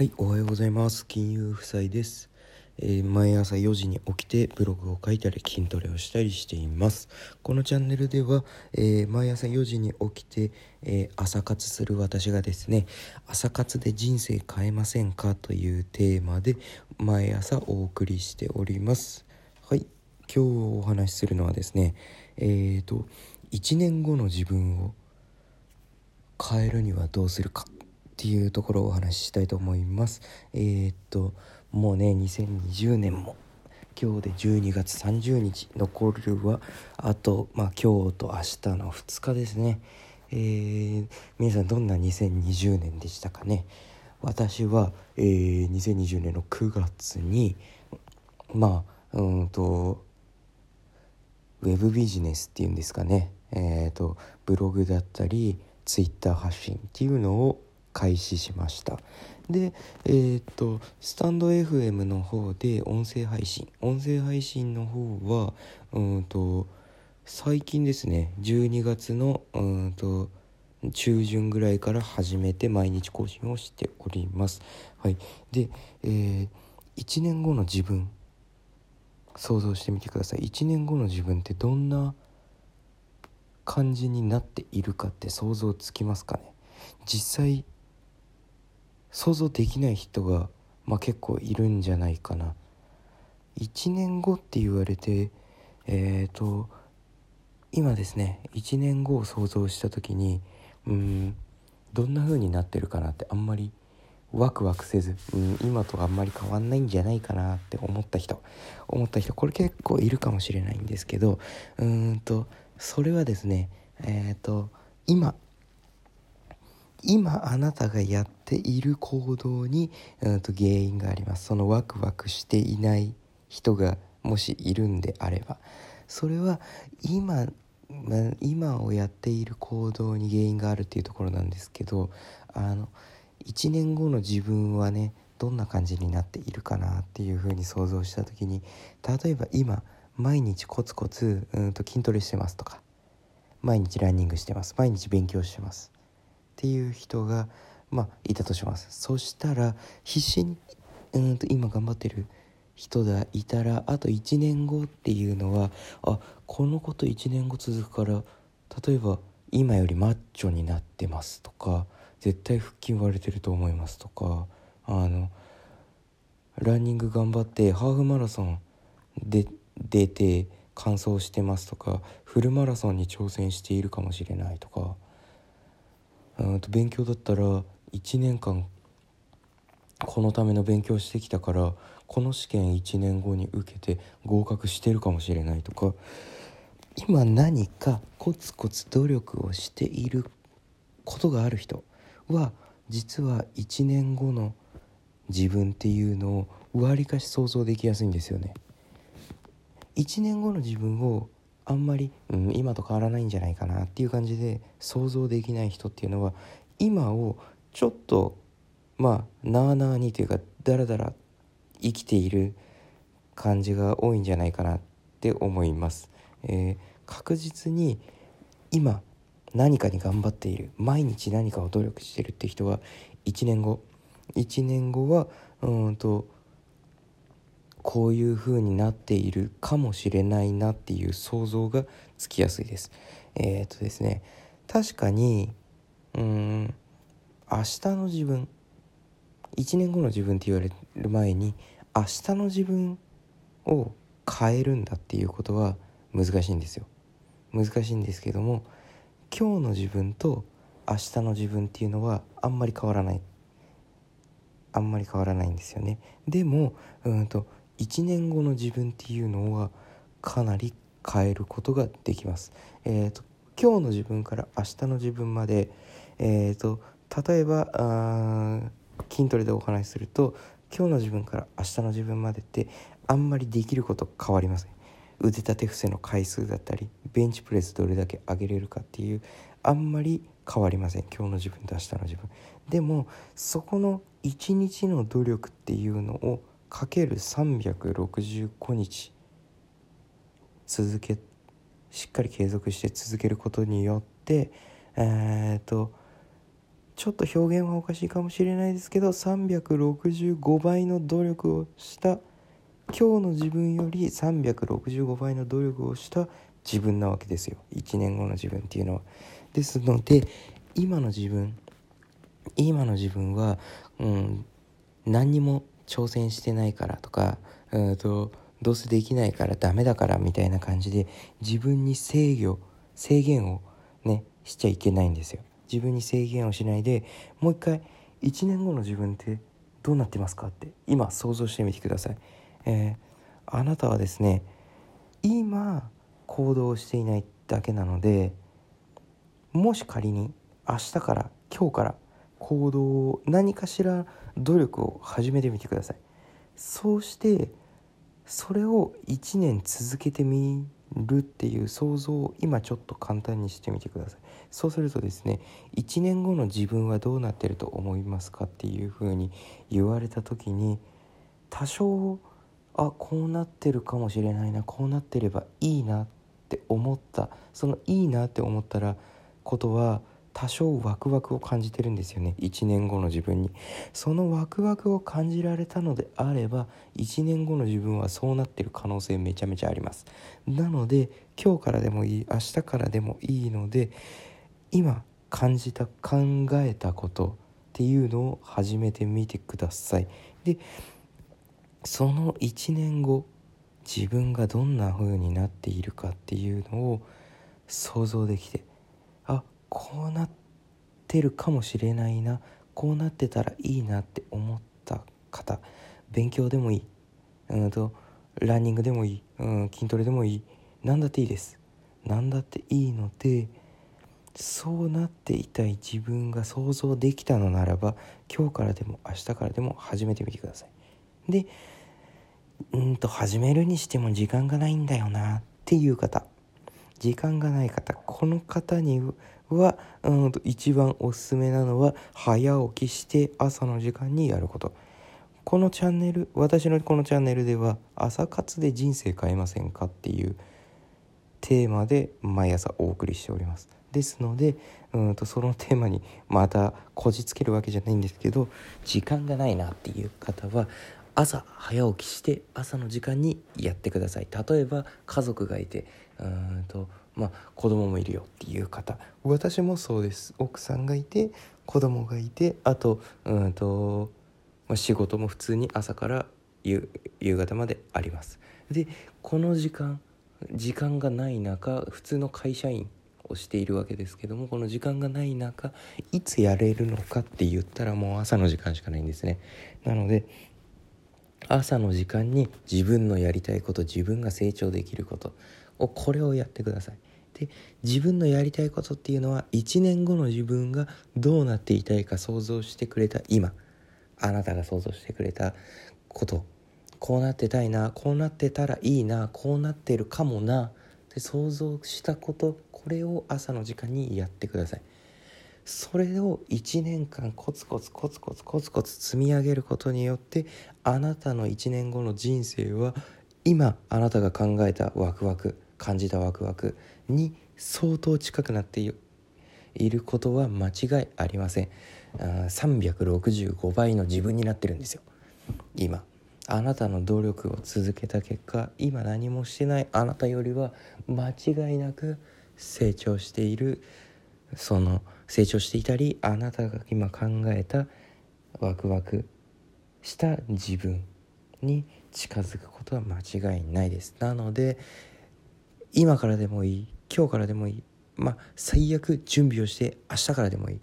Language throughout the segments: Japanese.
はい、おはようございます。金融夫妻です。えー毎朝4時に起きてブログを書いたり筋トレをしたりしています。このチャンネルでは、えー毎朝4時に起きて、えー朝活する私がですね、朝活で人生変えませんか？というテーマで毎朝お送りしております。はい、今日お話しするのはですね、えーと、1年後の自分を変えるにはどうするかっていうところをお話ししたいと思います。えーっともうね2020年も今日で12月30日残るはあとまあ今日と明日の2日ですね。えー皆さんどんな2020年でしたかね。私は、えー2020年の9月にまあうんとウェブビジネスっていうんですかね、えー、とブログだったりツイッター発信っていうのを開始しました。でえー、とスタンド FM の方で音声配信。音声配信の方はうんと最近ですね12月のうんと中旬ぐらいから始めて毎日更新をしております。はい。で、えー1年後の自分想像してみてください。1年後の自分ってどんな感じになっているかって想像つきますかね？実際想像できない人が、まあ、結構いるんじゃないかな。1年後って言われてえっ、と今ですね1年後を想像した時にうんどんな風になってるかなってあんまりワクワクせず、うん、今とあんまり変わんないんじゃないかなって思った人思った人これ結構いるかもしれないんですけどうんとそれはですねえっ、と今今あなたがやってている行動にうんと原因があります。そのワクワクしていない人がもしいるんであればそれは今今をやっている行動に原因があるっていうところなんですけどあの1年後の自分はねどんな感じになっているかなっていうふうに想像した時に例えば今毎日コツコツうんと筋トレしてますとか毎日ランニングしてます毎日勉強してますっていう人がまあいたとします。そしたら必死にうんと今頑張ってる人がいたらあと1年後っていうのはあこのこと1年後続くから例えば今よりマッチョになってますとか絶対腹筋割れてると思いますとかあのランニング頑張ってハーフマラソンで出て完走してますとかフルマラソンに挑戦しているかもしれないとかうんと勉強だったら1年間このための勉強してきたからこの試験1年後に受けて合格してるかもしれないとか今何かコツコツ努力をしていることがある人は実は1年後の自分っていうのをわりかし想像できやすいんですよね。1年後の自分をあんまり、うん、今と変わらないんじゃないかなっていう感じで想像できない人っていうのは今をちょっとまあなあなあにというかだらだら生きている感じが多いんじゃないかなって思います。えー確実に今何かに頑張っている毎日何かを努力してるって人は1年後1年後はうんとこういう風になっているかもしれないなっていう想像がつきやすいです。えー、っとですね確かにうん明日の自分1年後の自分って言われる前に明日の自分を変えるんだっていうことは難しいんですよ。難しいんですけども今日の自分と明日の自分っていうのはあんまり変わらない。あんまり変わらないんですよね。でもうんと1年後の自分っていうのはかなり変えることができます。えっ、と今日の自分から明日の自分までえっ、と例えばあ筋トレでお話しすると今日の自分から明日の自分までってあんまりできること変わりません。腕立て伏せの回数だったりベンチプレスどれだけ上げれるかっていうあんまり変わりません。今日の自分と明日の自分。でもそこの一日の努力っていうのをかける365日続けしっかり継続して続けることによってえー、とちょっと表現はおかしいかもしれないですけど365倍の努力をした今日の自分より365倍の努力をした自分なわけですよ1年後の自分っていうのは。ですので今の自分今の自分は、うん、何にも挑戦してないからとかうんとどうせできないからダメだからみたいな感じで自分に制御制限をねしちゃいけないんですよ自分に制限をしないでもう一回1年後の自分ってどうなってますかって今想像してみてください、えー、あなたはですね今行動していないだけなのでもし仮に明日から今日から行動を何かしら努力を始めてみてください。そうしてそれを1年続けてみるっていう想像を今ちょっと簡単にしてみてください。そうするとですね1年後の自分はどうなってると思いますかっていうふうに言われた時に多少あこうなってるかもしれないなこうなってればいいなって思ったそのいいなって思ったらことは多少ワクワクを感じてるんですよね。1年後の自分に。そのワクワクを感じられたのであれば1年後の自分はそうなってる可能性めちゃめちゃあります。なので今日からでもいい明日からでもいいので今感じた考えたことっていうのを始めてみてください。でその1年後自分がどんな風になっているかっていうのを想像できてこうなってるかもしれないな。こうなってたらいいなって思った方。勉強でもいい。うんとランニングでもいい、うん、筋トレでもいい。何だっていいです。何だっていいのでそうなっていたい自分が想像できたのならば今日からでも明日からでも始めてみてください。でうんと始めるにしても時間がないんだよなっていう方。時間がない方。この方にはうんと一番おすすめなのは早起きして朝の時間にやること。このチャンネル私のこのチャンネルでは朝活で人生変えませんかっていうテーマで毎朝お送りしております。ですのでうんとそのテーマにまたこじつけるわけじゃないんですけど時間がないなっていう方は朝早起きして朝の時間にやってください。例えば家族がいてうんとまあ子供もいるよっていう方。私もそうです。奥さんがいて子供がいてあとうんと、まあ、仕事も普通に朝から夕方まであります。でこの時間時間がない中普通の会社員をしているわけですけどもこの時間がない中いつやれるのかって言ったらもう朝の時間しかないんですね。なので朝の時間に自分のやりたいこと自分が成長できることをこれをやってください。で自分のやりたいことっていうのは1年後の自分がどうなっていたいか想像してくれた今。あなたが想像してくれたこと。こうなってたいなこうなってたらいいなこうなってるかもな。って想像したことこれを朝の時間にやってください。それを1年間コツコツコツコツコツコツ積み上げることによってあなたの1年後の人生は今あなたが考えたワクワク感じたワクワクに相当近くなっていることは間違いありません。365倍の自分になってるんですよ。今。あなたの努力を続けた結果今何もしてないあなたよりは間違いなく成長している。その成長していたりあなたが今考えたワクワクした自分に近づくことは間違いないです。なので今からでもいい今日からでもいいまあ最悪準備をして明日からでもいい。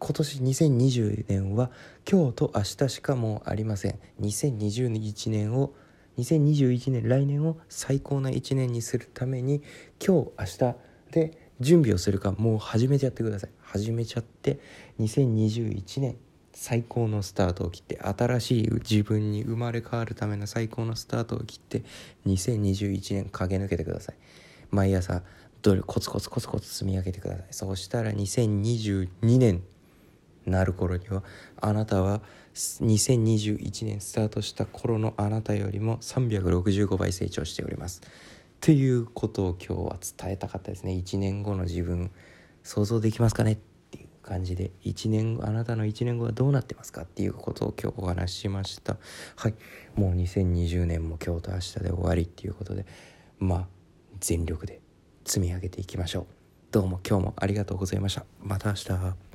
今年2020年は今日と明日しかもうありません。2021年を2021年来年を最高な1年にするために今日明日で準備をするかもう始めちゃってください。始めちゃって2021年最高のスタートを切って新しい自分に生まれ変わるための最高のスタートを切って2021年駆け抜けてください。毎朝どれコツコツコツコツ積み上げてください。そうしたら2022年なる頃にはあなたは2021年スタートした頃のあなたよりも365倍成長しております。っていうことを今日は伝えたかったですね。1年後の自分想像できますかね？感じで1年あなたの1年後はどうなってますかっていうことを今日お話ししました。はい。もう2020年も今日と明日で終わりっていうことでまあ全力で積み上げていきましょう。どうも今日もありがとうございました。また明日。